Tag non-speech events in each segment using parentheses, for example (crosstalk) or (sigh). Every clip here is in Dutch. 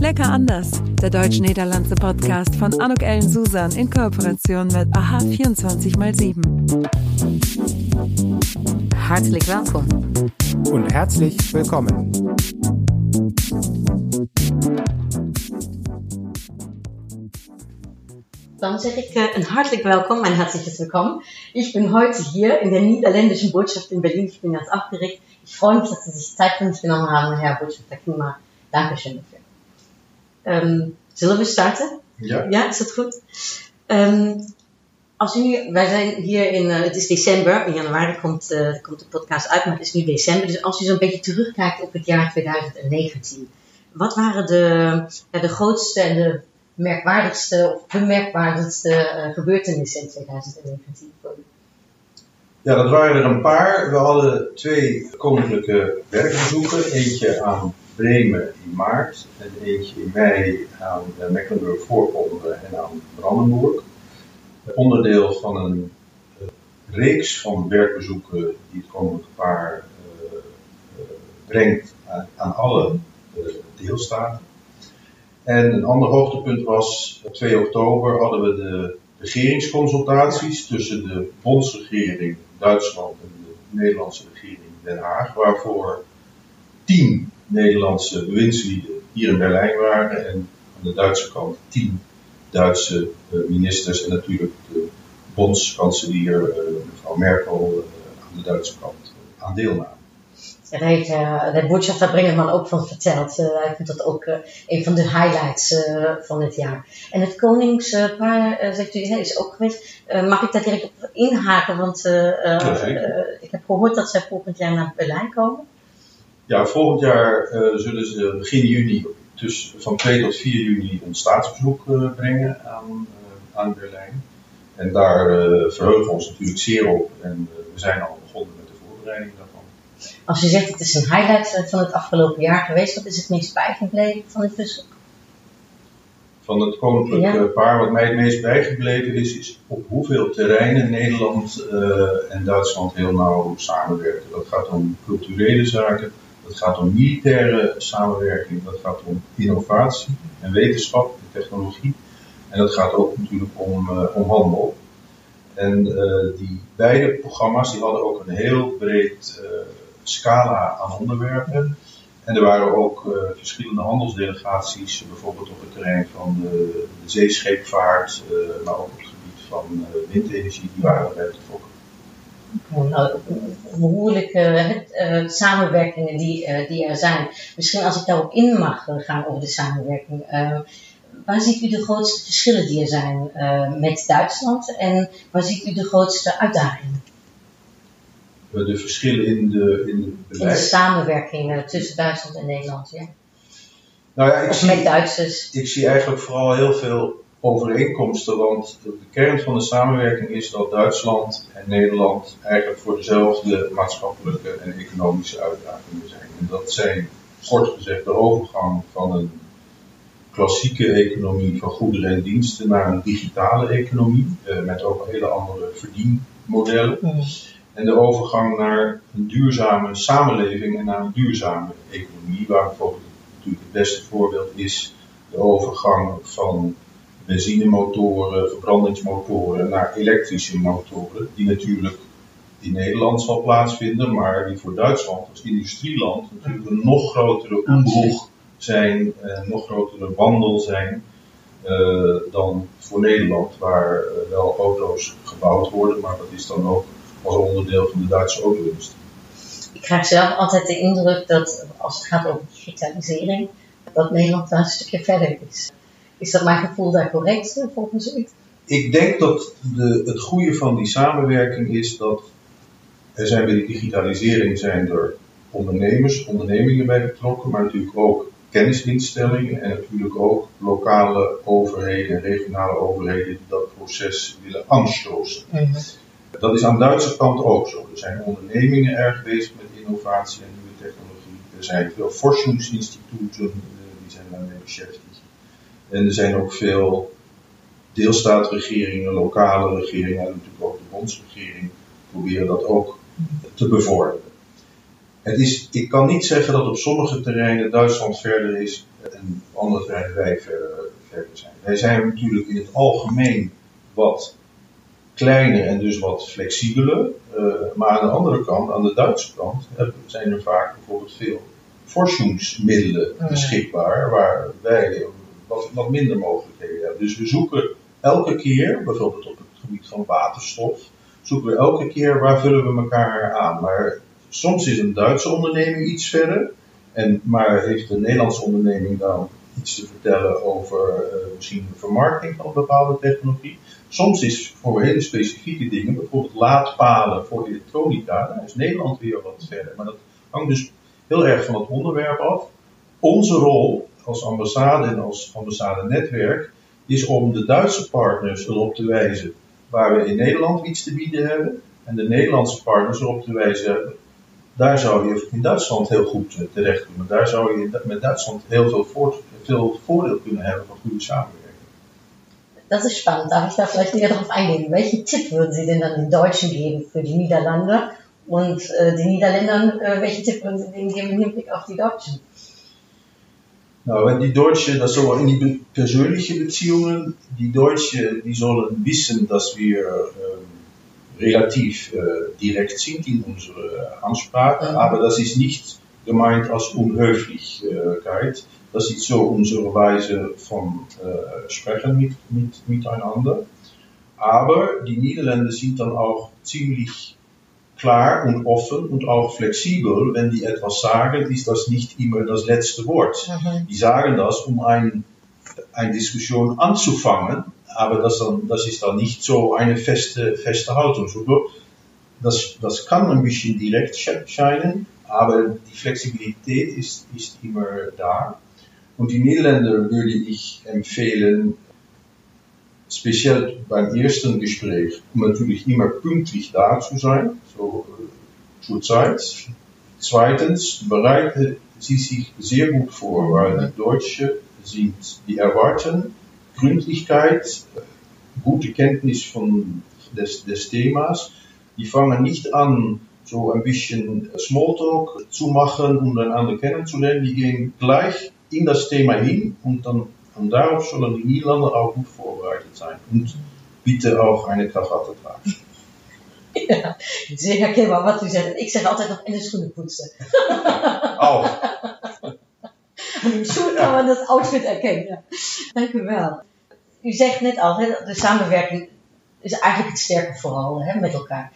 Lecker anders, der deutsch-niederlandse Podcast von Anuk Ellen Susan in Kooperation mit AHA 24x7. Hartelijk welkom. Und herzlich willkommen. Dann sage ich äh, ein hartlich willkommen, ein herzliches Willkommen. Ich bin heute hier in der niederländischen Botschaft in Berlin. Ich bin ganz aufgeregt. Ich freue mich, dass Sie sich Zeit für mich genommen haben, Herr Botschafter Klima. Dankeschön dafür. Ähm, zullen we starten? Ja. Ja, is dat goed? Ehm, als u, wij zijn hier in, eh, het is december, in januari komt, eh, komt de podcast uit, maar het is nu december. Dus als u zo'n beetje terugkijkt op het jaar 2019, wat waren de, ja, de grootste en de merkwaardigste of bemerkwaardigste eh, gebeurtenissen in 2019 voor u? Ja, dat waren er een paar. We hadden twee koninklijke werkbezoeken. Eentje aan Bremen in maart en eentje in mei aan Mecklenburg-Voorpommern en aan Brandenburg. Onderdeel van een eh, reeks van werkbezoeken die het koninklijke paar eh, brengt aan, aan alle eh, deelstaten. En een ander hoogtepunt was, op 2 oktober hadden we de regeringsconsultaties tussen de bondsregering Duitsland en de Nederlandse regering Den Haag, waarvoor tien Nederlandse bewindslieden hier in Berlijn waren en aan de Duitse kant tien Duitse eh, ministers en natuurlijk de bondskanselier eh, mevrouw Merkel eh, aan de Duitse kant aan deelnamen. Daar heeft de Botschafter Bringerman ook van verteld. Eh, hij vindt dat ook een van de highlights van het jaar. En het koningspaar, zegt u, is ook geweest. Mag ik daar direct op inhaken? Want ik heb gehoord dat zij volgend jaar naar Berlijn komen. Ja, volgend jaar eh, zullen ze begin juni, dus van 2 tot 4 juni, een staatsbezoek eh, brengen aan, eh, aan Berlijn. En daar verheugen we ons natuurlijk zeer op en we zijn al begonnen met de voorbereiding daarvan. Als u zegt het is een highlight van het afgelopen jaar geweest, wat is het meest bijgebleven van dit bezoek? Van het koninklijk Ja. eh, paar, wat mij het meest bijgebleven is, is op hoeveel terreinen Nederland en Duitsland heel nauw samenwerken. Dat gaat om culturele zaken, dat gaat om militaire samenwerking, dat gaat om innovatie en wetenschap en technologie. En dat gaat ook natuurlijk om, eh, om handel. En eh, die beide programma's die hadden ook een heel breed eh, scala aan onderwerpen. En er waren ook verschillende handelsdelegaties, bijvoorbeeld op het terrein van de, de zeescheepvaart, maar ook op het gebied van windenergie, die waren erbij betrokken. Nou, behoorlijke eh, samenwerkingen die, eh, die er zijn. Misschien als ik daarop in mag eh, gaan over de samenwerking. eh, waar ziet u de grootste verschillen die er zijn eh, met Duitsland en waar ziet u de grootste uitdagingen Eh, de verschillen in de, in de in de beleid. samenwerking eh, tussen Duitsland en Nederland? Ja? Nou ja, ik Of zie, met Duitsers? ik zie eigenlijk vooral heel veel overeenkomsten, want de kern van de samenwerking is dat Duitsland en Nederland eigenlijk voor dezelfde maatschappelijke en economische uitdagingen zijn. En dat zijn, kort gezegd, de overgang van een klassieke economie van goederen en diensten naar een digitale economie, eh, met ook hele andere verdienmodellen. Mhm. En de overgang naar een duurzame samenleving en naar een duurzame economie, waar bijvoorbeeld natuurlijk het beste voorbeeld is de overgang van benzinemotoren, verbrandingsmotoren naar elektrische motoren, die natuurlijk in Nederland zal plaatsvinden, maar die voor Duitsland als industrieland natuurlijk een nog grotere ombroeg zijn, een nog grotere wandel zijn eh, dan voor Nederland, waar eh, wel auto's gebouwd worden, maar dat is dan ook als onderdeel van de Duitse auto-industrie. Ik krijg zelf altijd de indruk dat als het gaat over digitalisering, dat Nederland daar een stukje verder is. Is dat mijn gevoel daar correct eh, volgens u? Ik denk dat de, het goede van die samenwerking is dat er zijn bij die digitalisering zijn er ondernemers, ondernemingen bij betrokken, maar natuurlijk ook kennisinstellingen en natuurlijk ook lokale overheden en regionale overheden die dat proces willen aanstoßen. Dat is aan de Duitse kant ook zo. Er zijn ondernemingen erg bezig met innovatie en nieuwe technologie. Er zijn veel forskingsinstituten eh, die zijn daarmee beschäftigd. En er zijn ook veel deelstaatregeringen, lokale regeringen en natuurlijk ook de bondsregering proberen dat ook te bevorderen. Het is, ik kan niet zeggen dat op sommige terreinen Duitsland verder is en op andere terreinen wij verder, verder zijn. Wij zijn natuurlijk in het algemeen wat kleiner en dus wat flexibeler. Uh, maar aan de andere kant, aan de Duitse kant, zijn er vaak bijvoorbeeld veel forschungsmiddelen beschikbaar, waar wij wat, wat minder mogelijkheden hebben. Dus we zoeken elke keer, bijvoorbeeld op het gebied van waterstof, zoeken we elke keer waar vullen we elkaar aan. Maar soms is een Duitse onderneming iets verder, en, maar heeft een Nederlandse onderneming dan iets te vertellen over uh, misschien de vermarkting van bepaalde technologie. Soms is voor hele specifieke dingen, bijvoorbeeld laadpalen voor elektronica, daar is Nederland weer wat verder. Maar dat hangt dus heel erg van het onderwerp af. Onze rol als ambassade en als ambassade-netwerk is om de Duitse partners erop te wijzen waar we in Nederland iets te bieden hebben. En de Nederlandse partners erop te wijzen, daar zou je in Duitsland heel goed eh, terecht kunnen. Daar zou je met Duitsland heel veel, veel voordeel kunnen hebben van goede samenwerking. Das ist spannend. Darf ich da vielleicht näher darauf eingehen? Welchen Tipp würden Sie denn dann den Deutschen geben für die Niederlande? Und äh, den Niederländern, äh, welchen Tipp würden Sie denen geben im Hinblick auf die Deutschen? Nou, die Deutsche, das so in die persönliche Beziehungen, die Deutsche, die sollen wissen, dass wir äh, relativ äh, direkt sind in unserer Ansprache, mhm. aber das ist nicht gemeint als Unhöflichkeit. Das ist so unsere Weise von äh, Sprechen mit, mit, miteinander. Aber die Niederländer sind dann auch ziemlich klar und offen und auch flexibel. Wenn die etwas sagen, ist das nicht immer das letzte Wort. Mhm. Die sagen das, um ein, eine Diskussion anzufangen, aber das, dann, das ist dann nicht so eine feste, feste Haltung. Das, das kann ein bisschen direkt scheinen, aber die Flexibilität ist, ist immer da. Und die Niederländer würde ich empfehlen, speziell beim ersten Gespräch, um natürlich immer pünktlich da zu sein, so äh, zur Zeit. Zweitens bereiten sie sich sehr gut vor, weil die Deutschen sind, die erwarten Gründlichkeit, gute Kenntnis von, des, des Themas. Die fangen nicht an, so ein bisschen Smalltalk zu machen, um einander kennenzulernen. Die gehen gleich in das Thema hin und dann und darauf sollen die Niederlande auch gut vorbereitet sein und bitte auch eine Krawatte tragen. Ja, zeer herkenbaar wat u zegt. Ik zeg altijd nog in de schoenen poetsen. (laughs) Auch. Aan uw schoen kan men dat outfit erkennen. Ja. Dank u wel. U zegt net al, hè, de samenwerking is eigenlijk het sterke vooral hè, met elkaar.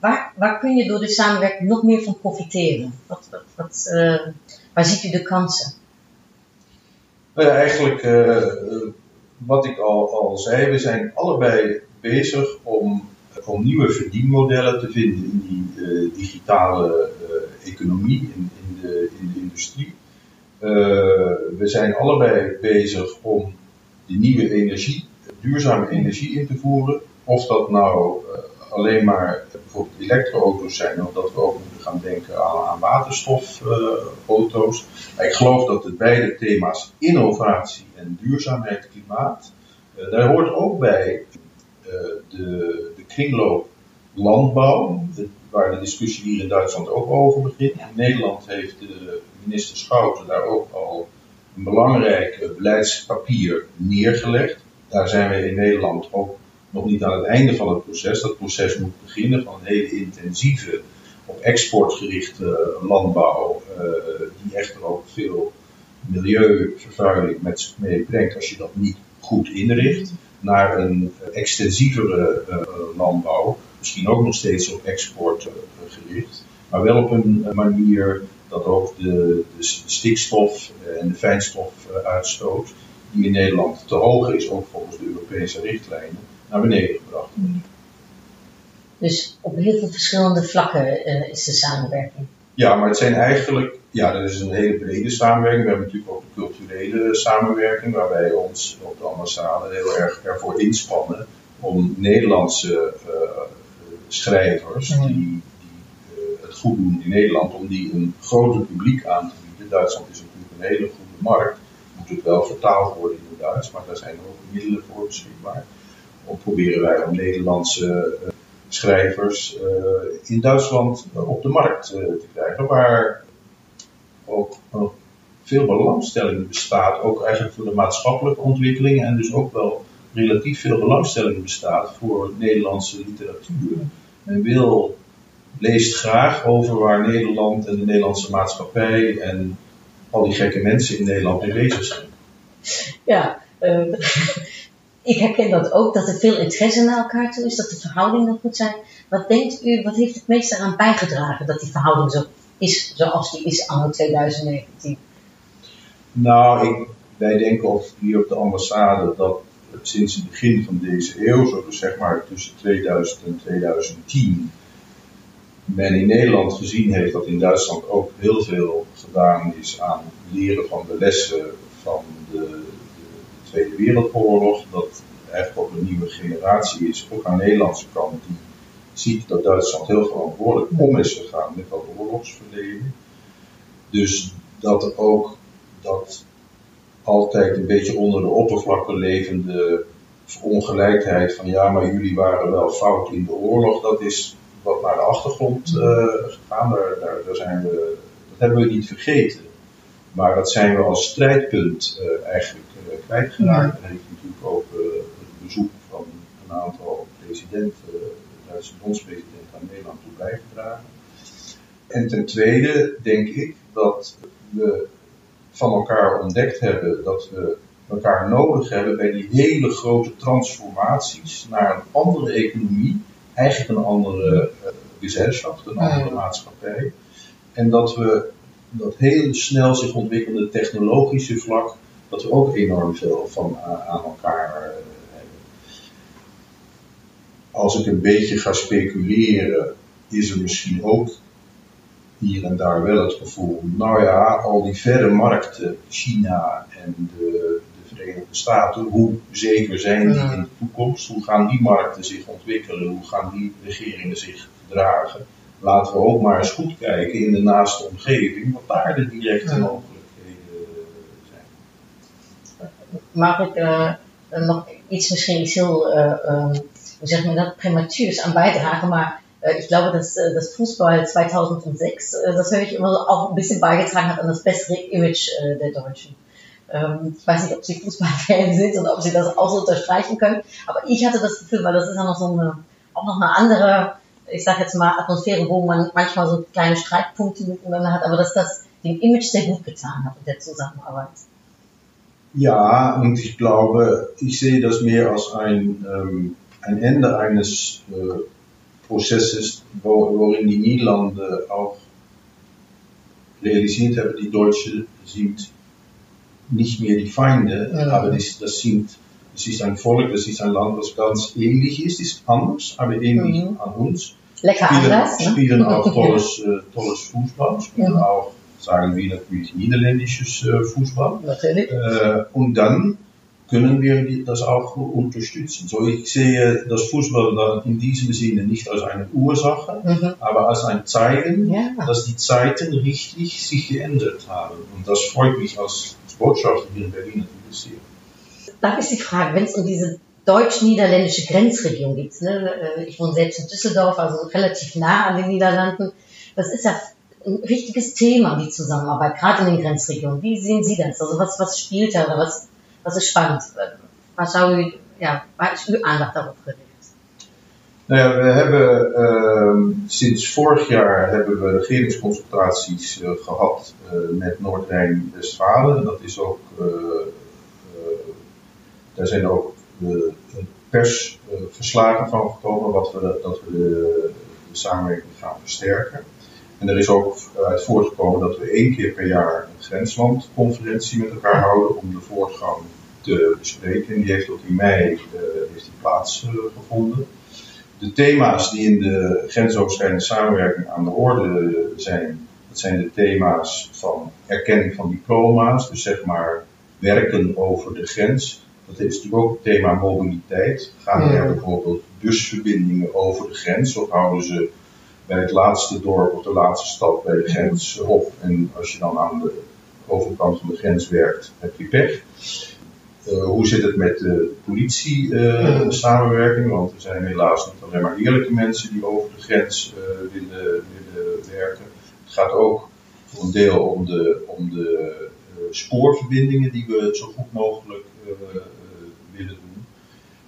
Waar, waar, kun je door de samenwerking nog meer van profiteren? Wat, wat, wat uh, waar ziet u de kansen? Nou ja, eigenlijk uh, wat ik al, al zei, we zijn allebei bezig om, om nieuwe verdienmodellen te vinden in die uh, digitale uh, economie, in, in, de, in de industrie. we zijn allebei bezig om de nieuwe energie, duurzame energie in te voeren. Of dat nou alleen maar bijvoorbeeld elektroauto's zijn, of dat we ook gaan denken aan, aan waterstofauto's. ik geloof dat de beide thema's innovatie en duurzaamheid, klimaat, uh, daar hoort ook bij uh, de, de kringloop landbouw, de, waar de discussie hier in Duitsland ook over begint. In Nederland heeft de minister Schouten daar ook al een belangrijk beleidspapier neergelegd. Daar zijn we in Nederland ook nog niet aan het einde van het proces. Dat proces moet beginnen van een hele intensieve, op export gerichte landbouw, uh, die echter ook veel milieuvervuiling met zich meebrengt als je dat niet goed inricht, naar een extensievere uh, landbouw, misschien ook nog steeds op export gericht, maar wel op een manier dat ook de, de stikstof en de fijnstofuitstoot, die in Nederland te hoog is, ook volgens de Europese richtlijnen, naar beneden gebracht Dus op heel veel verschillende vlakken uh, is de samenwerking. Ja, maar het zijn eigenlijk, ja, dat is een hele brede samenwerking. We hebben natuurlijk ook de culturele samenwerking, waar wij ons op de ambassade heel erg ervoor inspannen om Nederlandse uh, schrijvers die, die uh, het goed doen in Nederland, om die een groter publiek aan te bieden. Duitsland is natuurlijk een hele goede markt, moet het wel vertaald worden in het Duits, maar daar zijn ook middelen voor beschikbaar. Of proberen wij om Nederlandse schrijvers in Duitsland op de markt te krijgen, waar ook veel belangstelling bestaat, ook eigenlijk voor de maatschappelijke ontwikkeling en dus ook wel relatief veel belangstelling bestaat voor Nederlandse literatuur. Men wil, leest graag over waar Nederland en de Nederlandse maatschappij en al die gekke mensen in Nederland mee bezig zijn. Ja, (laughs) ik herken dat ook, dat er veel interesse naar elkaar toe is, dat de verhoudingen goed zijn. Wat denkt u, wat heeft het meest eraan bijgedragen dat die verhouding zo is zoals die is anno 2019? Nou, ik, wij denken hier op de ambassade dat sinds het begin van deze eeuw, zo dus zeg maar tussen 2000 en 2010, men in Nederland gezien heeft dat in Duitsland ook heel veel gedaan is aan leren van de lessen Tweede Wereldoorlog. Dat eigenlijk ook een nieuwe generatie is, ook aan de Nederlandse kant, die ziet dat Duitsland heel verantwoordelijk om is gegaan met dat oorlogsverleden. Dus dat ook dat altijd een beetje onder de oppervlakte levende ongelijkheid van ja, maar jullie waren wel fout in de oorlog, dat is wat naar de achtergrond uh, gegaan. Daar, daar, daar, zijn we, dat hebben we niet vergeten. Maar dat zijn we als strijdpunt uh, eigenlijk kwijtgeraakt. En heeft natuurlijk ook het bezoek van een aantal presidenten, de Duitse bondspresident aan Nederland toe bijgedragen. En ten tweede denk ik dat we van elkaar ontdekt hebben dat we elkaar nodig hebben bij die hele grote transformaties naar een andere economie, eigenlijk een andere uh, gezelschap, een andere maatschappij. En dat we dat heel snel zich ontwikkelde technologische vlak, dat we ook enorm veel van uh, aan elkaar hebben. Als ik een beetje ga speculeren, is er misschien ook hier en daar wel het gevoel, nou ja, al die verre markten, China en de, de Verenigde Staten, hoe zeker zijn die in de toekomst? Hoe gaan die markten zich ontwikkelen? Hoe gaan die regeringen zich gedragen? Laten we ook maar eens goed kijken in de naaste omgeving, wat daar de directe Mag ik uh, nog iets misschien iets heel, uh, uh, hoe zeg maar dat, prematuurs aan bijdragen, maar ich glaube, dass das Fußball 2006, äh, das höre ich immer auch ein bisschen beigetragen hat an das bessere Image der Deutschen. Ähm, ich weiß nicht, ob Sie Fußballfans sind und ob Sie das auch so unterstreichen können, aber ich hatte das Gefühl, weil das ist ja noch so eine, auch noch eine andere, ich sage jetzt mal, Atmosphäre, wo man manchmal so kleine Streitpunkte miteinander hat, aber dass das dem Image sehr gut getan hat in der Zusammenarbeit. Ja, und ich glaube, ich sehe das mehr als ein, ähm, ein Ende eines äh, Prozesses, waarin die Niederlanden auch realisiert haben, die Deutschen sind nicht mehr die Feinde, ja. aber das, das, sind, das ist ein Volk, das ist ein Land, das ganz ähnlich ist, ist anders, aber ähnlich mhm. an uns. Lecker spielen, anders, ne? spielen auch (laughs) tolles, äh, tolles Fußball, spielen ja. auch, sagen wir natürlich, niederländisches äh, Fußball. Natürlich. Äh, und dann können wir das auch unterstützen. So, ich sehe das Fußball in diesem Sinne nicht als eine Ursache, mhm. aber als ein Zeichen, ja. dass die Zeiten richtig sich geändert haben. Und das freut mich als Botschafter hier in Berlin natürlich sehr. Da ist die Frage, wenn es um diese deutsch-niederländische Grenzregion geht, ne? Äh, ich wohne selbst in Düsseldorf, also relativ nah an den Niederlanden, das ist ja ein richtiges Thema, die Zusammenarbeit, gerade in den Grenzregionen. Wie sehen Sie das? Also was, was spielt da was dat is spannend. Ja, waar is uw aandacht daarop gericht? Nou ja, we hebben uh, sinds vorig jaar hebben we regeringsconsultaties uh, gehad uh, met Noord-Rijn-Westfalen. Dat is ook, uh, daar zijn ook persverslagen van gekomen wat we, dat we de samenwerking gaan versterken. En er is ook uit voortgekomen dat we één keer per jaar een grenslandconferentie met elkaar houden om de voortgang te bespreken. En die heeft ook in mei uh, heeft die plaatsgevonden. de thema's die in de grensoverschrijdende samenwerking aan de orde zijn, dat zijn de thema's van erkenning van diploma's, dus zeg maar werken over de grens. Dat is natuurlijk ook het thema mobiliteit. Gaan er bijvoorbeeld busverbindingen over de grens of houden ze bij het laatste dorp of de laatste stad bij de grens op. En als je dan aan de overkant van de grens werkt, heb je pech. Uh, hoe zit het met de politie-samenwerking? Want er zijn helaas niet alleen maar eerlijke mensen die over de grens willen, willen werken. Het gaat ook voor een deel om de, om de spoorverbindingen die we zo goed mogelijk willen.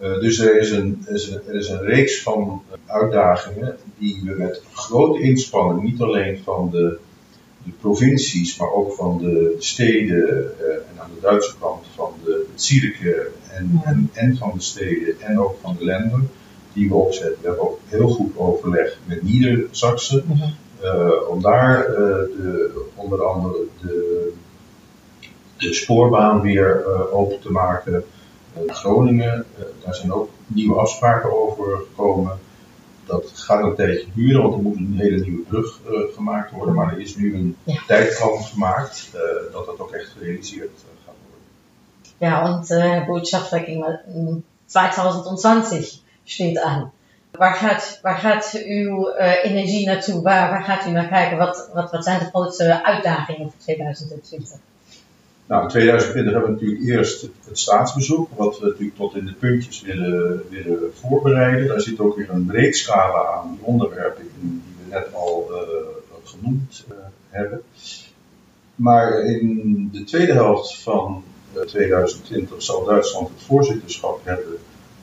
Dus er is, een, er, is een, er is een reeks van uitdagingen die we met grote inspanning, niet alleen van de de provincies, maar ook van de steden uh, en aan de Duitse kant van de Zierke en, en, en, van de steden en ook van de landen die we opzetten. We hebben ook heel goed overleg met Niedersachsen uh, om daar uh, de, onder andere de, de spoorbaan weer open te maken. Groningen, daar zijn ook nieuwe afspraken over gekomen dat gaat een tijdje duren, want er moet een hele nieuwe brug uh, gemaakt worden. Maar er is nu een ja. tijdplan gemaakt dat dat ook echt gerealiseerd gaat worden. Ja, und äh, Botschaftswechsel 2020 steht an. Waar gaat, waar gaat uw uh, energie naartoe? Waar, waar gaat u naar kijken? Wat, wat, wat zijn de grootste uitdagingen voor 2020? Nou, in 2020 hebben we natuurlijk eerst het staatsbezoek, wat we natuurlijk tot in de puntjes willen, willen voorbereiden. Daar zit ook weer een breed scala aan die onderwerpen in die we net al uh, genoemd uh, hebben. Maar in de tweede helft van 2020 eh, zal Duitsland het voorzitterschap hebben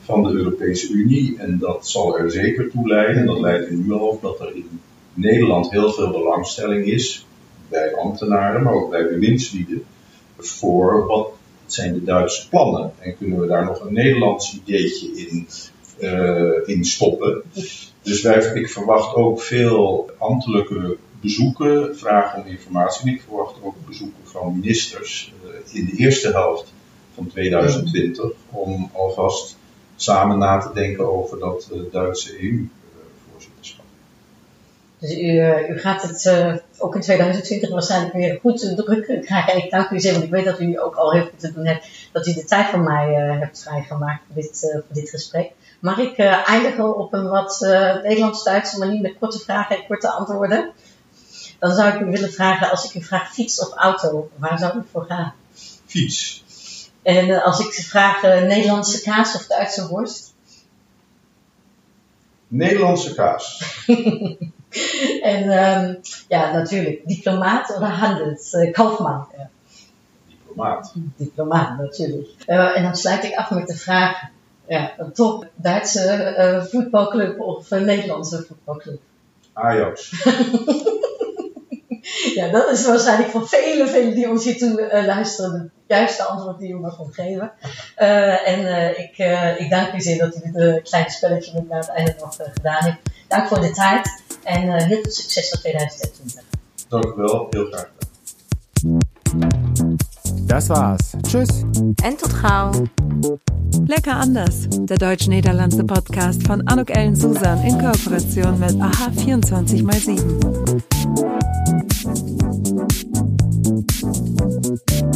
van de Europese Unie. En dat zal er zeker toe leiden, dat leidt nu al dat er in Nederland heel veel belangstelling is bij ambtenaren, maar ook bij bewindslieden voor wat zijn de Duitse plannen en kunnen we daar nog een Nederlands ideetje in, uh, in stoppen. Dus wij, ik verwacht ook veel ambtelijke bezoeken, vragen om informatie. Ik verwacht ook bezoeken van ministers uh, in de eerste helft van 2020 om alvast samen na te denken over dat uh, Duitse EU. Dus u, uh, u gaat het uh, ook in 2020 waarschijnlijk weer goed druk krijgen. En ik dank u zeer, want ik weet dat u ook al heel veel te doen hebt. Dat u de tijd van mij uh, hebt vrijgemaakt voor dit, voor dit gesprek. Mag ik eindigen op een wat Nederlands-Duitse manier met korte vragen en korte antwoorden? Dan zou ik u willen vragen, als ik u vraag fiets of auto, waar zou u voor gaan? Fiets. En als ik vraag Nederlandse kaas of Duitse worst? Nederlandse kaas. (laughs) (laughs) en um, ja, natuurlijk, diplomaat of uh, kaufman. Ja. Diplomaat. Diplomaat, natuurlijk. Uh, en dan sluit ik af met de vraag, ja, een top Duitse uh, voetbalclub of een Nederlandse voetbalclub? Ajax. (laughs) ja, dat is waarschijnlijk voor vele, vele die ons hier toe uh, luisteren de juiste antwoord die u mag geven. En ik, ik dank u zeer dat u dit kleine spelletje met mij aan het einde nog gedaan heeft. Dank voor de tijd En uh, heel veel succes voor 2020. Dank u wel, heel graag. Das war's. Tschüss. En tot gauw. Lecker anders. Der deutsch-niederlandse Podcast von Anouk Ellen Susan in Kooperation mit AHA 24x7.